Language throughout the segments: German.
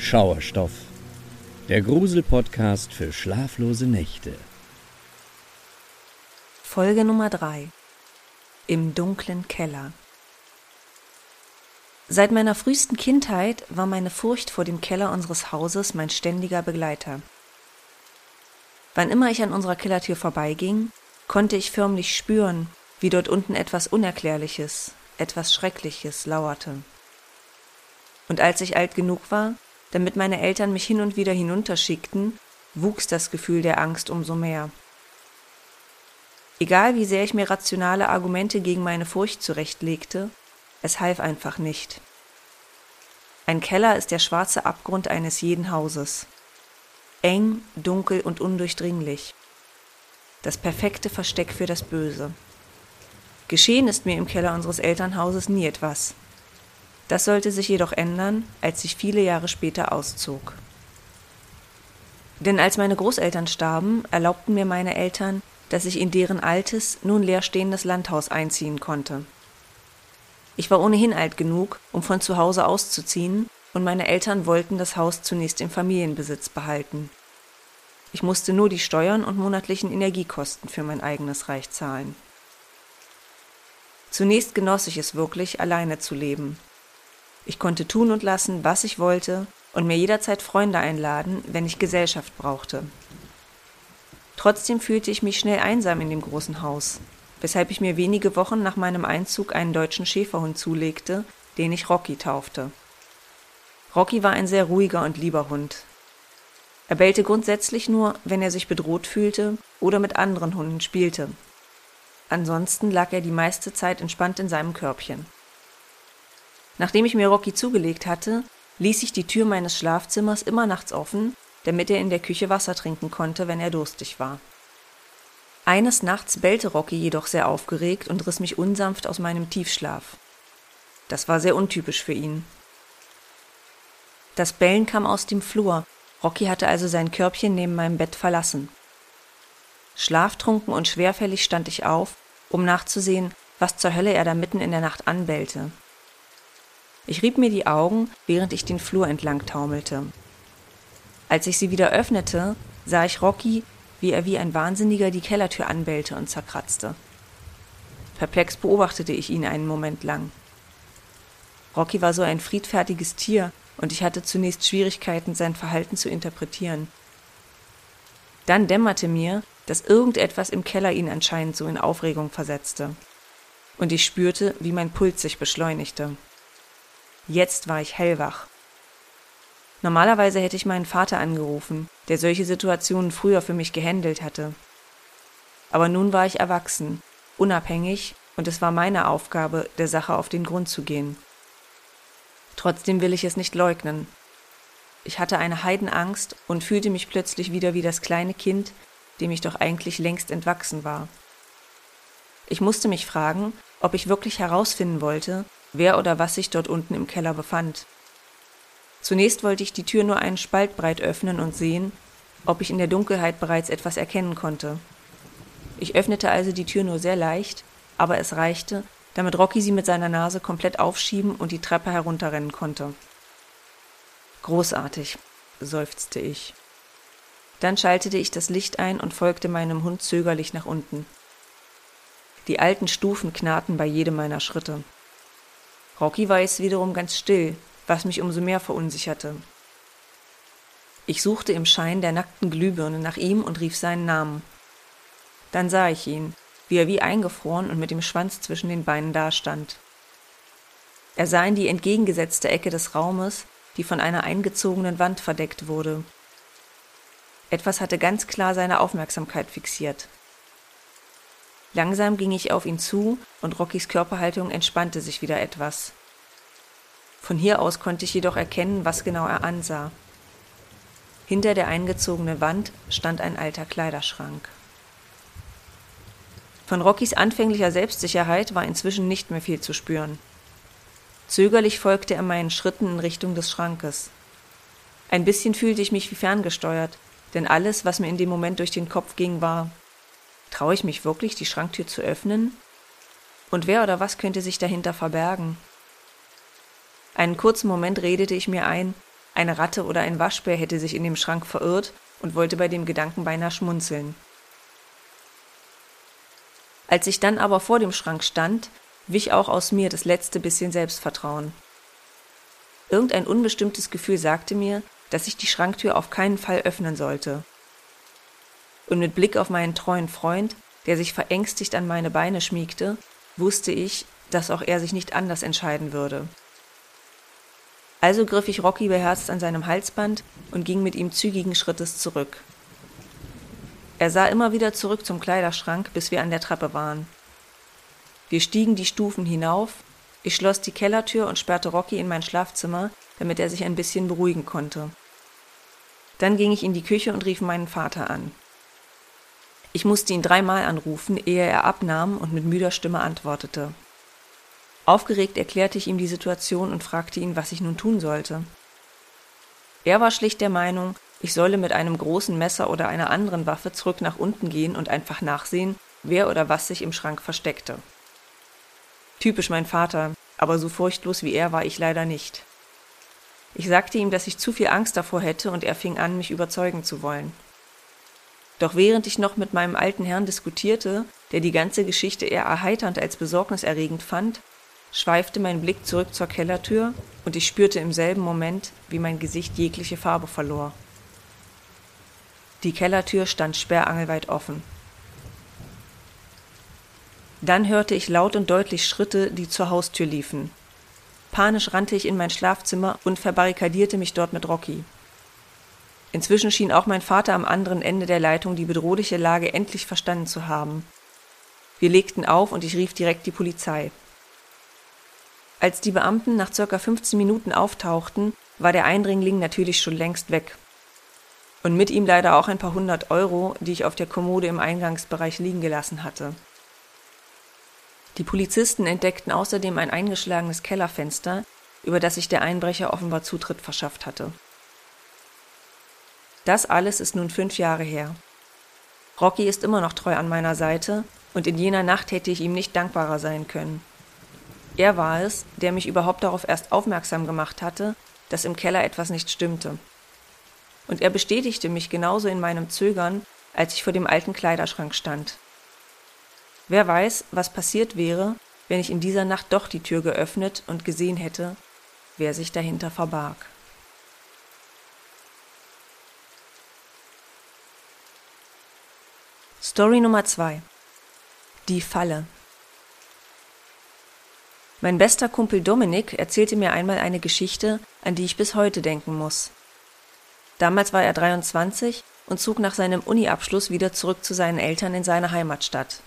Schauerstoff, der Grusel-Podcast für schlaflose Nächte. Folge Nummer 3 Im dunklen Keller. Seit meiner frühesten Kindheit war meine Furcht vor dem Keller unseres Hauses mein ständiger Begleiter. Wann immer ich an unserer Kellertür vorbeiging, konnte ich förmlich spüren, wie dort unten etwas Unerklärliches, etwas Schreckliches lauerte. Und als ich alt genug war, damit meine Eltern mich hin und wieder hinunterschickten, wuchs das Gefühl der Angst umso mehr. Egal wie sehr ich mir rationale Argumente gegen meine Furcht zurechtlegte, es half einfach nicht. Ein Keller ist der schwarze Abgrund eines jeden Hauses. Eng, dunkel und undurchdringlich. Das perfekte Versteck für das Böse. Geschehen ist mir im Keller unseres Elternhauses nie etwas. Das sollte sich jedoch ändern, als ich viele Jahre später auszog. Denn als meine Großeltern starben, erlaubten mir meine Eltern, dass ich in deren altes, nun leerstehendes Landhaus einziehen konnte. Ich war ohnehin alt genug, um von zu Hause auszuziehen, und meine Eltern wollten das Haus zunächst im Familienbesitz behalten. Ich musste nur die Steuern und monatlichen Energiekosten für mein eigenes Reich zahlen. Zunächst genoss ich es wirklich, alleine zu leben. Ich konnte tun und lassen, was ich wollte, und mir jederzeit Freunde einladen, wenn ich Gesellschaft brauchte. Trotzdem fühlte ich mich schnell einsam in dem großen Haus, weshalb ich mir wenige Wochen nach meinem Einzug einen deutschen Schäferhund zulegte, den ich Rocky taufte. Rocky war ein sehr ruhiger und lieber Hund. Er bellte grundsätzlich nur, wenn er sich bedroht fühlte oder mit anderen Hunden spielte, Ansonsten lag er die meiste Zeit entspannt in seinem Körbchen. Nachdem ich mir Rocky zugelegt hatte, ließ ich die Tür meines Schlafzimmers immer nachts offen, damit er in der Küche Wasser trinken konnte, wenn er durstig war. Eines Nachts bellte Rocky jedoch sehr aufgeregt und riss mich unsanft aus meinem Tiefschlaf. Das war sehr untypisch für ihn. Das Bellen kam aus dem Flur, Rocky hatte also sein Körbchen neben meinem Bett verlassen. Schlaftrunken und schwerfällig stand ich auf, um nachzusehen, was zur Hölle er da mitten in der Nacht anbellte. Ich rieb mir die Augen, während ich den Flur entlang taumelte. Als ich sie wieder öffnete, sah ich Rocky, wie er wie ein Wahnsinniger die Kellertür anbellte und zerkratzte. Perplex beobachtete ich ihn einen Moment lang. Rocky war so ein friedfertiges Tier, und ich hatte zunächst Schwierigkeiten, sein Verhalten zu interpretieren. Dann dämmerte mir, dass irgendetwas im Keller ihn anscheinend so in Aufregung versetzte. Und ich spürte, wie mein Puls sich beschleunigte. Jetzt war ich hellwach. Normalerweise hätte ich meinen Vater angerufen, der solche Situationen früher für mich gehandelt hatte. Aber nun war ich erwachsen, unabhängig, und es war meine Aufgabe, der Sache auf den Grund zu gehen. Trotzdem will ich es nicht leugnen. Ich hatte eine Heidenangst und fühlte mich plötzlich wieder wie das kleine Kind, dem ich doch eigentlich längst entwachsen war. Ich musste mich fragen, ob ich wirklich herausfinden wollte, wer oder was sich dort unten im Keller befand. Zunächst wollte ich die Tür nur einen Spalt breit öffnen und sehen, ob ich in der Dunkelheit bereits etwas erkennen konnte. Ich öffnete also die Tür nur sehr leicht, aber es reichte, damit Rocky sie mit seiner Nase komplett aufschieben und die Treppe herunterrennen konnte. Großartig, seufzte ich. Dann schaltete ich das Licht ein und folgte meinem Hund zögerlich nach unten. Die alten Stufen knarrten bei jedem meiner Schritte. Rocky war jetzt wiederum ganz still, was mich umso mehr verunsicherte. Ich suchte im Schein der nackten Glühbirne nach ihm und rief seinen Namen. Dann sah ich ihn, wie er wie eingefroren und mit dem Schwanz zwischen den Beinen dastand. Er sah in die entgegengesetzte Ecke des Raumes, die von einer eingezogenen Wand verdeckt wurde, etwas hatte ganz klar seine Aufmerksamkeit fixiert. Langsam ging ich auf ihn zu und Rockys Körperhaltung entspannte sich wieder etwas. Von hier aus konnte ich jedoch erkennen, was genau er ansah. Hinter der eingezogenen Wand stand ein alter Kleiderschrank. Von Rockys anfänglicher Selbstsicherheit war inzwischen nicht mehr viel zu spüren. Zögerlich folgte er meinen Schritten in Richtung des Schrankes. Ein bisschen fühlte ich mich wie ferngesteuert, denn alles, was mir in dem Moment durch den Kopf ging, war, traue ich mich wirklich, die Schranktür zu öffnen? Und wer oder was könnte sich dahinter verbergen? Einen kurzen Moment redete ich mir ein, Eine Ratte oder ein Waschbär hätte sich in dem Schrank verirrt und wollte bei dem Gedanken beinahe schmunzeln. Als ich dann aber vor dem Schrank stand, wich auch aus mir das letzte bisschen Selbstvertrauen. Irgendein unbestimmtes Gefühl sagte mir, dass ich die Schranktür auf keinen Fall öffnen sollte. Und mit Blick auf meinen treuen Freund, der sich verängstigt an meine Beine schmiegte, wusste ich, dass auch er sich nicht anders entscheiden würde. Also griff ich Rocky beherzt an seinem Halsband und ging mit ihm zügigen Schrittes zurück. Er sah immer wieder zurück zum Kleiderschrank, bis wir an der Treppe waren. Wir stiegen die Stufen hinauf, ich schloss die Kellertür und sperrte Rocky in mein Schlafzimmer, damit er sich ein bisschen beruhigen konnte. Dann ging ich in die Küche und rief meinen Vater an. Ich musste ihn dreimal anrufen, ehe er abnahm und mit müder Stimme antwortete. Aufgeregt erklärte ich ihm die Situation und fragte ihn, was ich nun tun sollte. Er war schlicht der Meinung, ich solle mit einem großen Messer oder einer anderen Waffe zurück nach unten gehen und einfach nachsehen, wer oder was sich im Schrank versteckte. Typisch mein Vater, aber so furchtlos wie er war ich leider nicht. Ich sagte ihm, dass ich zu viel Angst davor hätte, und er fing an, mich überzeugen zu wollen. Doch während ich noch mit meinem alten Herrn diskutierte, der die ganze Geschichte eher erheiternd als besorgniserregend fand, schweifte mein Blick zurück zur Kellertür, und ich spürte im selben Moment, wie mein Gesicht jegliche Farbe verlor. Die Kellertür stand sperrangelweit offen. Dann hörte ich laut und deutlich Schritte, die zur Haustür liefen. Panisch rannte ich in mein Schlafzimmer und verbarrikadierte mich dort mit Rocky. Inzwischen schien auch mein Vater am anderen Ende der Leitung die bedrohliche Lage endlich verstanden zu haben. Wir legten auf und ich rief direkt die Polizei. Als die Beamten nach circa 15 Minuten auftauchten, war der Eindringling natürlich schon längst weg und mit ihm leider auch ein paar hundert Euro, die ich auf der Kommode im Eingangsbereich liegen gelassen hatte. Die Polizisten entdeckten außerdem ein eingeschlagenes Kellerfenster, über das sich der Einbrecher offenbar Zutritt verschafft hatte. Das alles ist nun fünf Jahre her. Rocky ist immer noch treu an meiner Seite, und in jener Nacht hätte ich ihm nicht dankbarer sein können. Er war es, der mich überhaupt darauf erst aufmerksam gemacht hatte, dass im Keller etwas nicht stimmte und er bestätigte mich genauso in meinem Zögern, als ich vor dem alten Kleiderschrank stand. Wer weiß, was passiert wäre, wenn ich in dieser Nacht doch die Tür geöffnet und gesehen hätte, wer sich dahinter verbarg. Story Nummer 2 Die Falle Mein bester Kumpel Dominik erzählte mir einmal eine Geschichte, an die ich bis heute denken muss. Damals war er 23 und zog nach seinem Uni-Abschluss wieder zurück zu seinen Eltern in seine Heimatstadt.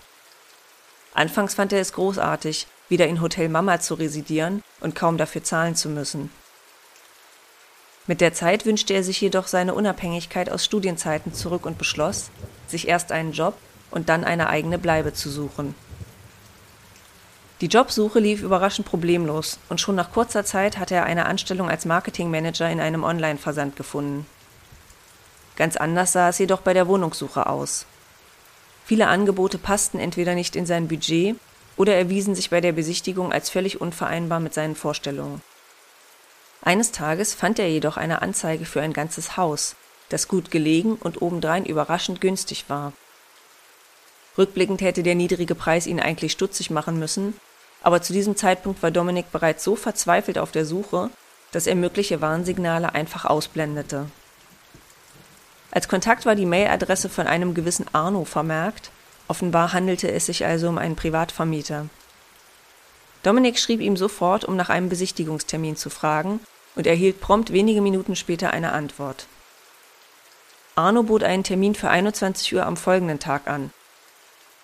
Anfangs fand er es großartig, wieder in Hotel Mama zu residieren und kaum dafür zahlen zu müssen. Mit der Zeit wünschte er sich jedoch seine Unabhängigkeit aus Studienzeiten zurück und beschloss, sich erst einen Job und dann eine eigene Bleibe zu suchen. Die Jobsuche lief überraschend problemlos und schon nach kurzer Zeit hatte er eine Anstellung als Marketingmanager in einem Online-Versand gefunden. Ganz anders sah es jedoch bei der Wohnungssuche aus. Viele Angebote passten entweder nicht in sein Budget oder erwiesen sich bei der Besichtigung als völlig unvereinbar mit seinen Vorstellungen. Eines Tages fand er jedoch eine Anzeige für ein ganzes Haus, das gut gelegen und obendrein überraschend günstig war. Rückblickend hätte der niedrige Preis ihn eigentlich stutzig machen müssen, aber zu diesem Zeitpunkt war Dominik bereits so verzweifelt auf der Suche, dass er mögliche Warnsignale einfach ausblendete. Als Kontakt war die Mailadresse von einem gewissen Arno vermerkt. Offenbar handelte es sich also um einen Privatvermieter. Dominik schrieb ihm sofort, um nach einem Besichtigungstermin zu fragen, und erhielt prompt wenige Minuten später eine Antwort. Arno bot einen Termin für 21 Uhr am folgenden Tag an.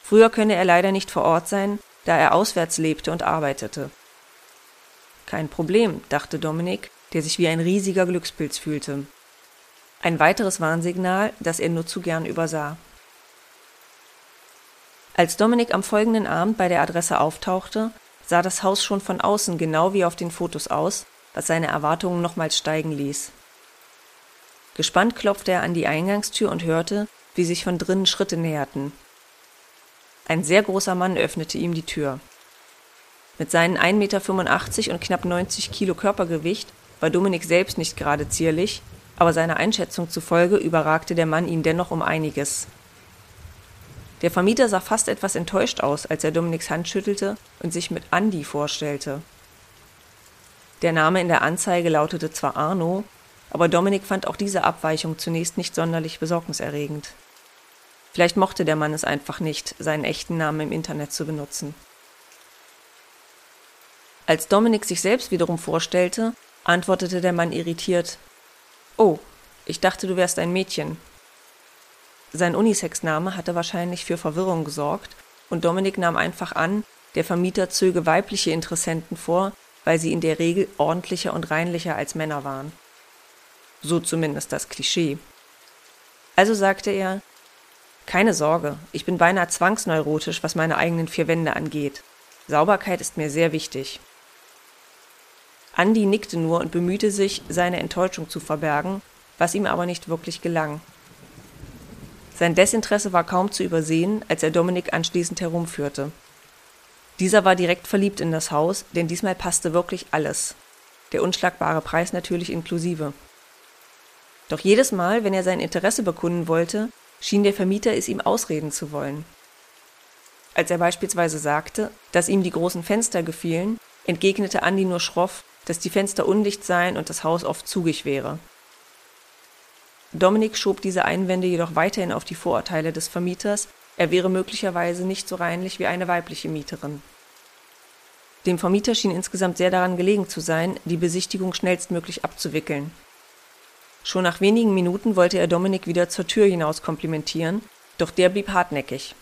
Früher könne er leider nicht vor Ort sein, da er auswärts lebte und arbeitete. Kein Problem, dachte Dominik, der sich wie ein riesiger Glückspilz fühlte. Ein weiteres Warnsignal, das er nur zu gern übersah. Als Dominik am folgenden Abend bei der Adresse auftauchte, sah das Haus schon von außen genau wie auf den Fotos aus, was seine Erwartungen nochmals steigen ließ. Gespannt klopfte er an die Eingangstür und hörte, wie sich von drinnen Schritte näherten. Ein sehr großer Mann öffnete ihm die Tür. Mit seinen 1,85 Meter und knapp 90 Kilo Körpergewicht war Dominik selbst nicht gerade zierlich, aber seiner Einschätzung zufolge überragte der Mann ihn dennoch um einiges. Der Vermieter sah fast etwas enttäuscht aus, als er Dominiks Hand schüttelte und sich mit Andi vorstellte. Der Name in der Anzeige lautete zwar Arno, aber Dominik fand auch diese Abweichung zunächst nicht sonderlich besorgniserregend. Vielleicht mochte der Mann es einfach nicht, seinen echten Namen im Internet zu benutzen. Als Dominik sich selbst wiederum vorstellte, antwortete der Mann irritiert Oh, ich dachte, du wärst ein Mädchen. Sein Unisex-Name hatte wahrscheinlich für Verwirrung gesorgt, und Dominik nahm einfach an, der Vermieter zöge weibliche Interessenten vor, weil sie in der Regel ordentlicher und reinlicher als Männer waren. So zumindest das Klischee. Also sagte er Keine Sorge, ich bin beinahe zwangsneurotisch, was meine eigenen vier Wände angeht. Sauberkeit ist mir sehr wichtig. Andi nickte nur und bemühte sich, seine Enttäuschung zu verbergen, was ihm aber nicht wirklich gelang. Sein Desinteresse war kaum zu übersehen, als er Dominik anschließend herumführte. Dieser war direkt verliebt in das Haus, denn diesmal passte wirklich alles. Der unschlagbare Preis natürlich inklusive. Doch jedes Mal, wenn er sein Interesse bekunden wollte, schien der Vermieter es ihm ausreden zu wollen. Als er beispielsweise sagte, dass ihm die großen Fenster gefielen, entgegnete Andi nur schroff, dass die Fenster undicht seien und das Haus oft zugig wäre. Dominik schob diese Einwände jedoch weiterhin auf die Vorurteile des Vermieters, er wäre möglicherweise nicht so reinlich wie eine weibliche Mieterin. Dem Vermieter schien insgesamt sehr daran gelegen zu sein, die Besichtigung schnellstmöglich abzuwickeln. Schon nach wenigen Minuten wollte er Dominik wieder zur Tür hinaus komplimentieren, doch der blieb hartnäckig.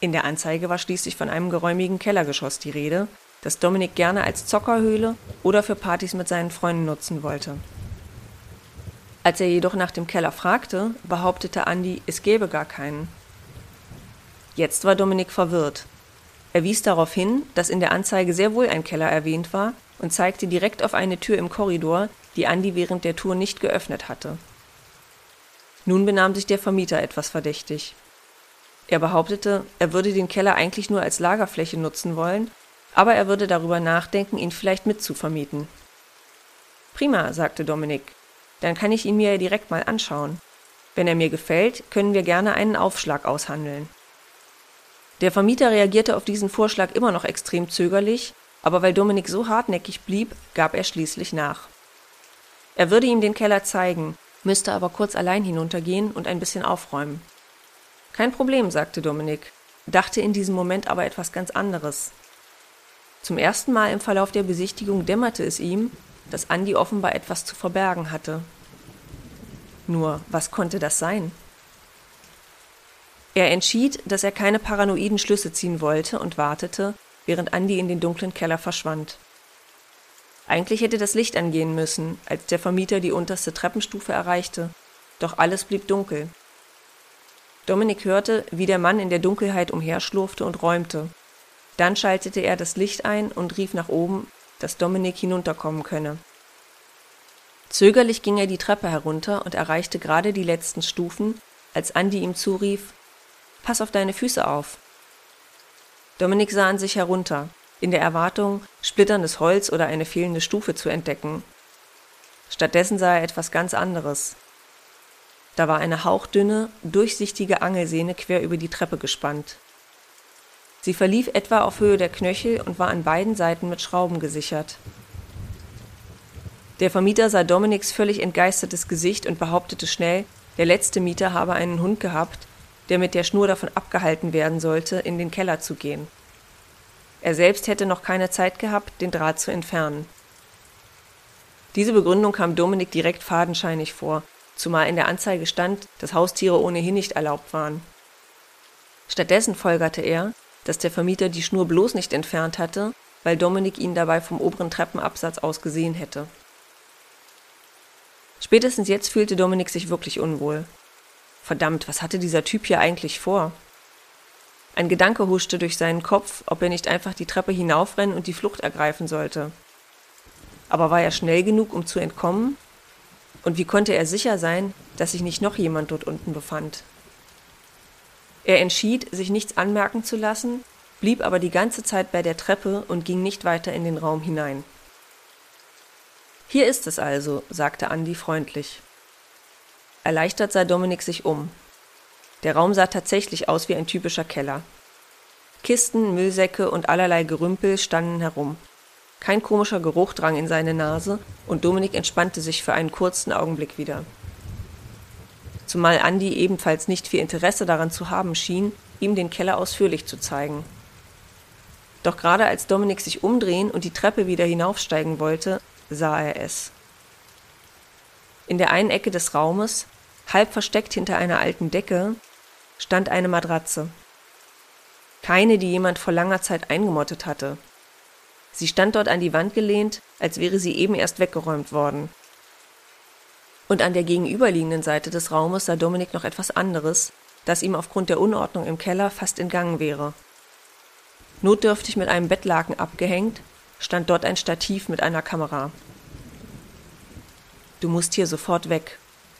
In der Anzeige war schließlich von einem geräumigen Kellergeschoss die Rede, das Dominik gerne als Zockerhöhle oder für Partys mit seinen Freunden nutzen wollte. Als er jedoch nach dem Keller fragte, behauptete Andi, es gäbe gar keinen. Jetzt war Dominik verwirrt. Er wies darauf hin, dass in der Anzeige sehr wohl ein Keller erwähnt war und zeigte direkt auf eine Tür im Korridor, die Andi während der Tour nicht geöffnet hatte. Nun benahm sich der Vermieter etwas verdächtig. Er behauptete, er würde den Keller eigentlich nur als Lagerfläche nutzen wollen, aber er würde darüber nachdenken, ihn vielleicht mitzuvermieten. Prima, sagte Dominik. Dann kann ich ihn mir direkt mal anschauen. Wenn er mir gefällt, können wir gerne einen Aufschlag aushandeln. Der Vermieter reagierte auf diesen Vorschlag immer noch extrem zögerlich, aber weil Dominik so hartnäckig blieb, gab er schließlich nach. Er würde ihm den Keller zeigen, müsste aber kurz allein hinuntergehen und ein bisschen aufräumen. Kein Problem, sagte Dominik, dachte in diesem Moment aber etwas ganz anderes. Zum ersten Mal im Verlauf der Besichtigung dämmerte es ihm, dass Andi offenbar etwas zu verbergen hatte. Nur, was konnte das sein? Er entschied, dass er keine paranoiden Schlüsse ziehen wollte und wartete, während Andi in den dunklen Keller verschwand. Eigentlich hätte das Licht angehen müssen, als der Vermieter die unterste Treppenstufe erreichte, doch alles blieb dunkel. Dominik hörte, wie der Mann in der Dunkelheit umherschlurfte und räumte. Dann schaltete er das Licht ein und rief nach oben, dass Dominik hinunterkommen könne. Zögerlich ging er die Treppe herunter und erreichte gerade die letzten Stufen, als Andi ihm zurief Pass auf deine Füße auf. Dominik sah an sich herunter in der Erwartung, splitterndes Holz oder eine fehlende Stufe zu entdecken. Stattdessen sah er etwas ganz anderes. Da war eine hauchdünne, durchsichtige Angelsehne quer über die Treppe gespannt. Sie verlief etwa auf Höhe der Knöchel und war an beiden Seiten mit Schrauben gesichert. Der Vermieter sah Dominiks völlig entgeistertes Gesicht und behauptete schnell, der letzte Mieter habe einen Hund gehabt, der mit der Schnur davon abgehalten werden sollte, in den Keller zu gehen. Er selbst hätte noch keine Zeit gehabt, den Draht zu entfernen. Diese Begründung kam Dominik direkt fadenscheinig vor, zumal in der Anzeige stand, dass Haustiere ohnehin nicht erlaubt waren. Stattdessen folgerte er, dass der Vermieter die Schnur bloß nicht entfernt hatte, weil Dominik ihn dabei vom oberen Treppenabsatz aus gesehen hätte. Spätestens jetzt fühlte Dominik sich wirklich unwohl. Verdammt, was hatte dieser Typ hier eigentlich vor? Ein Gedanke huschte durch seinen Kopf, ob er nicht einfach die Treppe hinaufrennen und die Flucht ergreifen sollte. Aber war er schnell genug, um zu entkommen? Und wie konnte er sicher sein, dass sich nicht noch jemand dort unten befand? Er entschied, sich nichts anmerken zu lassen, blieb aber die ganze Zeit bei der Treppe und ging nicht weiter in den Raum hinein. Hier ist es also, sagte Andi freundlich. Erleichtert sah Dominik sich um. Der Raum sah tatsächlich aus wie ein typischer Keller. Kisten, Müllsäcke und allerlei Gerümpel standen herum. Kein komischer Geruch drang in seine Nase und Dominik entspannte sich für einen kurzen Augenblick wieder. Zumal Andi ebenfalls nicht viel Interesse daran zu haben schien, ihm den Keller ausführlich zu zeigen. Doch gerade als Dominik sich umdrehen und die Treppe wieder hinaufsteigen wollte, sah er es. In der einen Ecke des Raumes, halb versteckt hinter einer alten Decke, stand eine Matratze. Keine, die jemand vor langer Zeit eingemottet hatte. Sie stand dort an die Wand gelehnt, als wäre sie eben erst weggeräumt worden. Und an der gegenüberliegenden Seite des Raumes sah Dominik noch etwas anderes, das ihm aufgrund der Unordnung im Keller fast entgangen wäre. Notdürftig mit einem Bettlaken abgehängt, stand dort ein Stativ mit einer Kamera. Du musst hier sofort weg,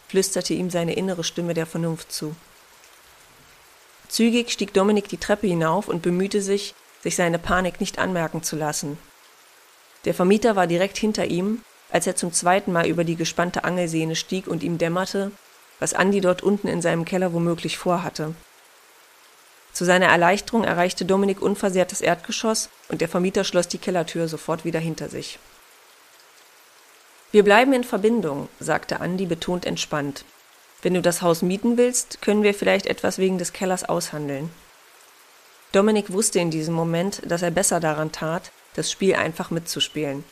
flüsterte ihm seine innere Stimme der Vernunft zu. Zügig stieg Dominik die Treppe hinauf und bemühte sich, sich seine Panik nicht anmerken zu lassen. Der Vermieter war direkt hinter ihm, als er zum zweiten Mal über die gespannte Angelsehne stieg und ihm dämmerte, was Andi dort unten in seinem Keller womöglich vorhatte. Zu seiner Erleichterung erreichte Dominik unversehrt das Erdgeschoss und der Vermieter schloss die Kellertür sofort wieder hinter sich. Wir bleiben in Verbindung, sagte Andi betont entspannt. Wenn du das Haus mieten willst, können wir vielleicht etwas wegen des Kellers aushandeln. Dominik wusste in diesem Moment, dass er besser daran tat, das Spiel einfach mitzuspielen.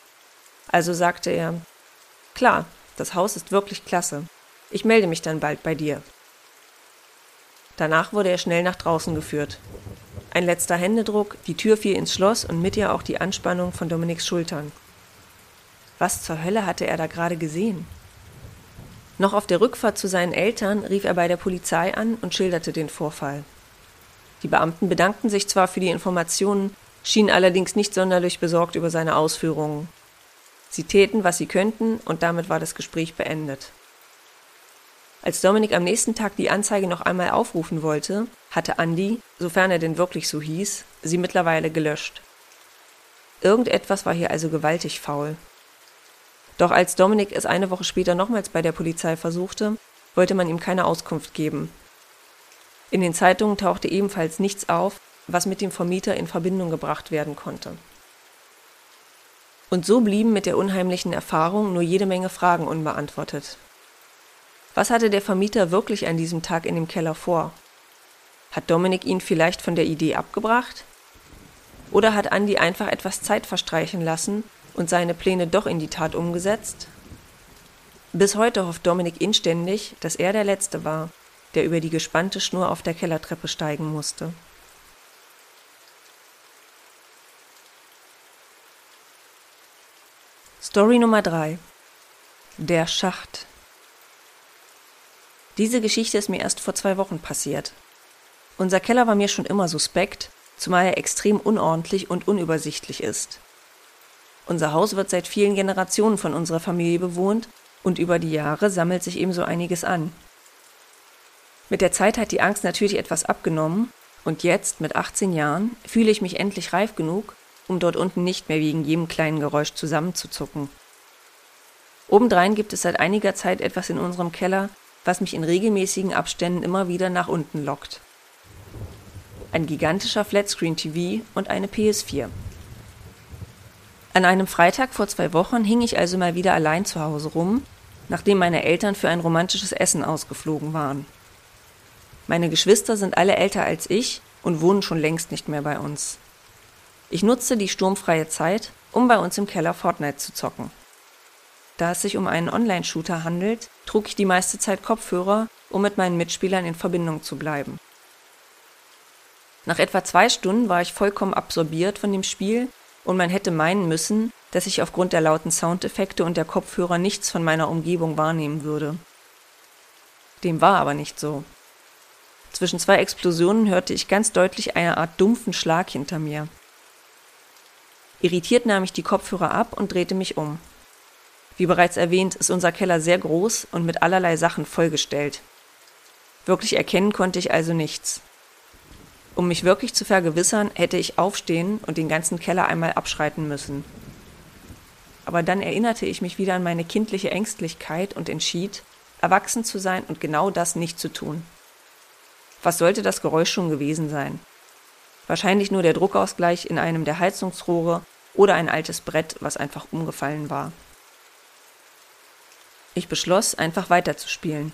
Also sagte er, klar, das Haus ist wirklich klasse. Ich melde mich dann bald bei dir. Danach wurde er schnell nach draußen geführt. Ein letzter Händedruck, die Tür fiel ins Schloss und mit ihr auch die Anspannung von Dominiks Schultern. Was zur Hölle hatte er da gerade gesehen? Noch auf der Rückfahrt zu seinen Eltern rief er bei der Polizei an und schilderte den Vorfall. Die Beamten bedankten sich zwar für die Informationen, schienen allerdings nicht sonderlich besorgt über seine Ausführungen. Sie täten, was sie könnten, und damit war das Gespräch beendet. Als Dominik am nächsten Tag die Anzeige noch einmal aufrufen wollte, hatte Andy, sofern er denn wirklich so hieß, sie mittlerweile gelöscht. Irgendetwas war hier also gewaltig faul. Doch als Dominik es eine Woche später nochmals bei der Polizei versuchte, wollte man ihm keine Auskunft geben. In den Zeitungen tauchte ebenfalls nichts auf, was mit dem Vermieter in Verbindung gebracht werden konnte. Und so blieben mit der unheimlichen Erfahrung nur jede Menge Fragen unbeantwortet. Was hatte der Vermieter wirklich an diesem Tag in dem Keller vor? Hat Dominik ihn vielleicht von der Idee abgebracht? Oder hat Andi einfach etwas Zeit verstreichen lassen und seine Pläne doch in die Tat umgesetzt? Bis heute hofft Dominik inständig, dass er der Letzte war, der über die gespannte Schnur auf der Kellertreppe steigen musste. Story Nummer 3 Der Schacht Diese Geschichte ist mir erst vor zwei Wochen passiert. Unser Keller war mir schon immer suspekt, zumal er extrem unordentlich und unübersichtlich ist. Unser Haus wird seit vielen Generationen von unserer Familie bewohnt und über die Jahre sammelt sich ebenso einiges an. Mit der Zeit hat die Angst natürlich etwas abgenommen und jetzt, mit 18 Jahren, fühle ich mich endlich reif genug, um dort unten nicht mehr wegen jedem kleinen Geräusch zusammenzuzucken. Obendrein gibt es seit einiger Zeit etwas in unserem Keller, was mich in regelmäßigen Abständen immer wieder nach unten lockt. Ein gigantischer Flatscreen-TV und eine PS4. An einem Freitag vor zwei Wochen hing ich also mal wieder allein zu Hause rum, nachdem meine Eltern für ein romantisches Essen ausgeflogen waren. Meine Geschwister sind alle älter als ich und wohnen schon längst nicht mehr bei uns. Ich nutzte die sturmfreie Zeit, um bei uns im Keller Fortnite zu zocken. Da es sich um einen Online-Shooter handelt, trug ich die meiste Zeit Kopfhörer, um mit meinen Mitspielern in Verbindung zu bleiben. Nach etwa zwei Stunden war ich vollkommen absorbiert von dem Spiel und man hätte meinen müssen, dass ich aufgrund der lauten Soundeffekte und der Kopfhörer nichts von meiner Umgebung wahrnehmen würde. Dem war aber nicht so. Zwischen zwei Explosionen hörte ich ganz deutlich eine Art dumpfen Schlag hinter mir. Irritiert nahm ich die Kopfhörer ab und drehte mich um. Wie bereits erwähnt, ist unser Keller sehr groß und mit allerlei Sachen vollgestellt. Wirklich erkennen konnte ich also nichts. Um mich wirklich zu vergewissern, hätte ich aufstehen und den ganzen Keller einmal abschreiten müssen. aber dann erinnerte ich mich wieder an meine kindliche Ängstlichkeit und entschied, erwachsen zu sein und genau das nicht zu tun. Was sollte das Geräusch schon gewesen sein? Wahrscheinlich nur der Druckausgleich in einem der Heizungsrohre oder ein altes Brett, was einfach umgefallen war. Ich beschloss, einfach weiterzuspielen,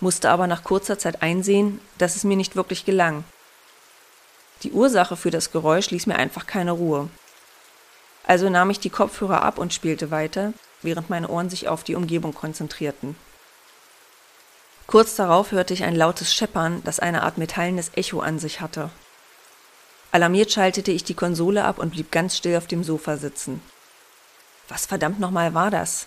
musste aber nach kurzer Zeit einsehen, dass es mir nicht wirklich gelang. Die Ursache für das Geräusch ließ mir einfach keine Ruhe. Also nahm ich die Kopfhörer ab und spielte weiter, während meine Ohren sich auf die Umgebung konzentrierten. Kurz darauf hörte ich ein lautes Scheppern, das eine Art metallenes Echo an sich hatte. Alarmiert schaltete ich die Konsole ab und blieb ganz still auf dem Sofa sitzen. Was verdammt nochmal war das?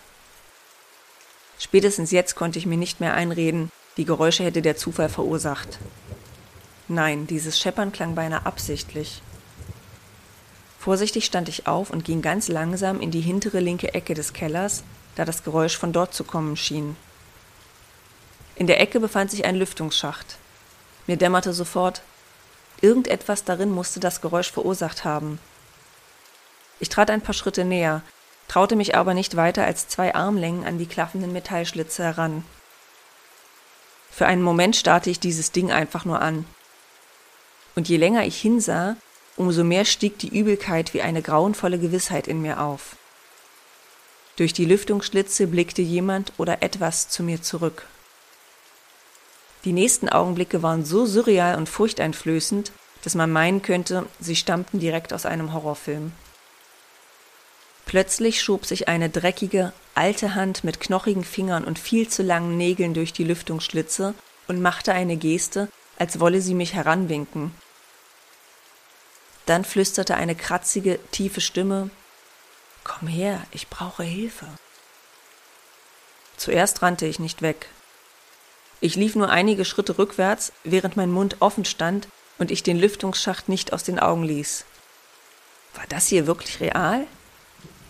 Spätestens jetzt konnte ich mir nicht mehr einreden, die Geräusche hätte der Zufall verursacht. Nein, dieses Scheppern klang beinahe absichtlich. Vorsichtig stand ich auf und ging ganz langsam in die hintere linke Ecke des Kellers, da das Geräusch von dort zu kommen schien. In der Ecke befand sich ein Lüftungsschacht. Mir dämmerte sofort, irgendetwas darin musste das Geräusch verursacht haben. Ich trat ein paar Schritte näher, traute mich aber nicht weiter als zwei Armlängen an die klaffenden Metallschlitze heran. Für einen Moment starrte ich dieses Ding einfach nur an. Und je länger ich hinsah, umso mehr stieg die Übelkeit wie eine grauenvolle Gewissheit in mir auf. Durch die Lüftungsschlitze blickte jemand oder etwas zu mir zurück. Die nächsten Augenblicke waren so surreal und furchteinflößend, dass man meinen könnte, sie stammten direkt aus einem Horrorfilm. Plötzlich schob sich eine dreckige, alte Hand mit knochigen Fingern und viel zu langen Nägeln durch die Lüftungsschlitze und machte eine Geste, als wolle sie mich heranwinken, dann flüsterte eine kratzige, tiefe Stimme Komm her, ich brauche Hilfe. Zuerst rannte ich nicht weg. Ich lief nur einige Schritte rückwärts, während mein Mund offen stand und ich den Lüftungsschacht nicht aus den Augen ließ. War das hier wirklich real?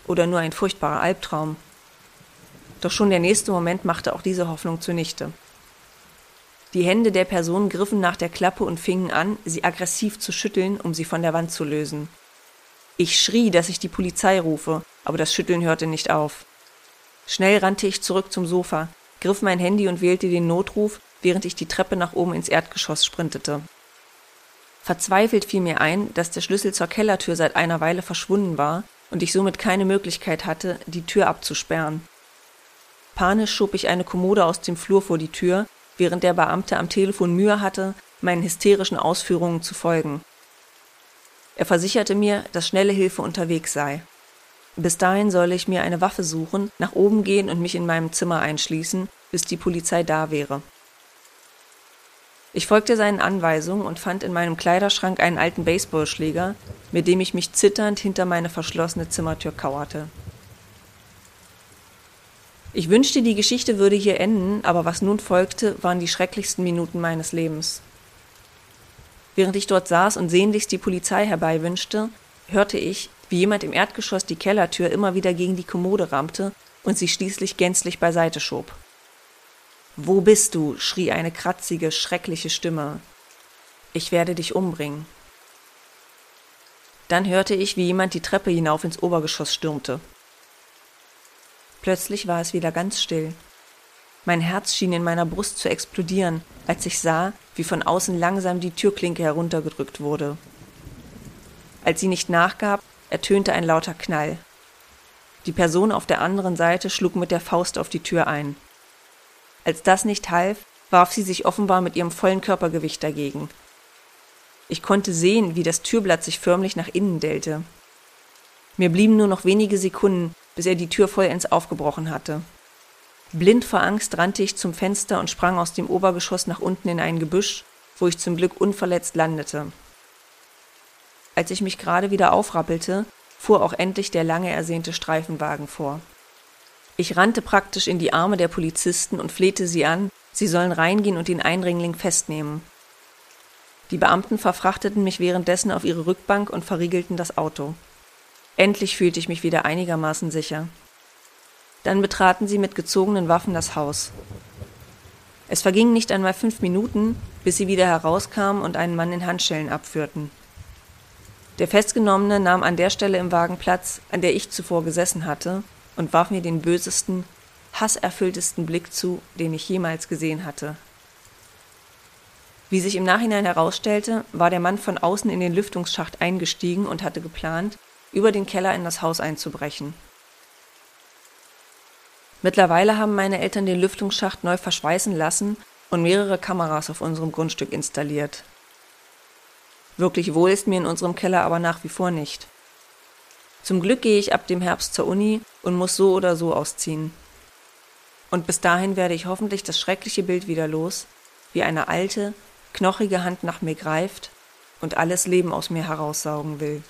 Oder nur ein furchtbarer Albtraum? Doch schon der nächste Moment machte auch diese Hoffnung zunichte. Die Hände der Person griffen nach der Klappe und fingen an, sie aggressiv zu schütteln, um sie von der Wand zu lösen. Ich schrie, dass ich die Polizei rufe, aber das Schütteln hörte nicht auf. Schnell rannte ich zurück zum Sofa, griff mein Handy und wählte den Notruf, während ich die Treppe nach oben ins Erdgeschoss sprintete. Verzweifelt fiel mir ein, dass der Schlüssel zur Kellertür seit einer Weile verschwunden war und ich somit keine Möglichkeit hatte, die Tür abzusperren. Panisch schob ich eine Kommode aus dem Flur vor die Tür, während der Beamte am Telefon Mühe hatte, meinen hysterischen Ausführungen zu folgen. Er versicherte mir, dass schnelle Hilfe unterwegs sei. Bis dahin solle ich mir eine Waffe suchen, nach oben gehen und mich in meinem Zimmer einschließen, bis die Polizei da wäre. Ich folgte seinen Anweisungen und fand in meinem Kleiderschrank einen alten Baseballschläger, mit dem ich mich zitternd hinter meine verschlossene Zimmertür kauerte. Ich wünschte, die Geschichte würde hier enden, aber was nun folgte, waren die schrecklichsten Minuten meines Lebens. Während ich dort saß und sehnlichst die Polizei herbeiwünschte, hörte ich, wie jemand im Erdgeschoss die Kellertür immer wieder gegen die Kommode rammte und sie schließlich gänzlich beiseite schob. Wo bist du? schrie eine kratzige, schreckliche Stimme. Ich werde dich umbringen. Dann hörte ich, wie jemand die Treppe hinauf ins Obergeschoss stürmte. Plötzlich war es wieder ganz still. Mein Herz schien in meiner Brust zu explodieren, als ich sah, wie von außen langsam die Türklinke heruntergedrückt wurde. Als sie nicht nachgab, ertönte ein lauter Knall. Die Person auf der anderen Seite schlug mit der Faust auf die Tür ein. Als das nicht half, warf sie sich offenbar mit ihrem vollen Körpergewicht dagegen. Ich konnte sehen, wie das Türblatt sich förmlich nach innen dellte. Mir blieben nur noch wenige Sekunden, bis er die Tür vollends aufgebrochen hatte. Blind vor Angst rannte ich zum Fenster und sprang aus dem Obergeschoss nach unten in ein Gebüsch, wo ich zum Glück unverletzt landete. Als ich mich gerade wieder aufrappelte, fuhr auch endlich der lange ersehnte Streifenwagen vor. Ich rannte praktisch in die Arme der Polizisten und flehte sie an, sie sollen reingehen und den Eindringling festnehmen. Die Beamten verfrachteten mich währenddessen auf ihre Rückbank und verriegelten das Auto. Endlich fühlte ich mich wieder einigermaßen sicher. Dann betraten sie mit gezogenen Waffen das Haus. Es vergingen nicht einmal fünf Minuten, bis sie wieder herauskamen und einen Mann in Handschellen abführten. Der Festgenommene nahm an der Stelle im Wagen Platz, an der ich zuvor gesessen hatte, und warf mir den bösesten, hasserfülltesten Blick zu, den ich jemals gesehen hatte. Wie sich im Nachhinein herausstellte, war der Mann von außen in den Lüftungsschacht eingestiegen und hatte geplant, über den Keller in das Haus einzubrechen. Mittlerweile haben meine Eltern den Lüftungsschacht neu verschweißen lassen und mehrere Kameras auf unserem Grundstück installiert. Wirklich wohl ist mir in unserem Keller aber nach wie vor nicht. Zum Glück gehe ich ab dem Herbst zur Uni und muss so oder so ausziehen. Und bis dahin werde ich hoffentlich das schreckliche Bild wieder los, wie eine alte, knochige Hand nach mir greift und alles Leben aus mir heraussaugen will.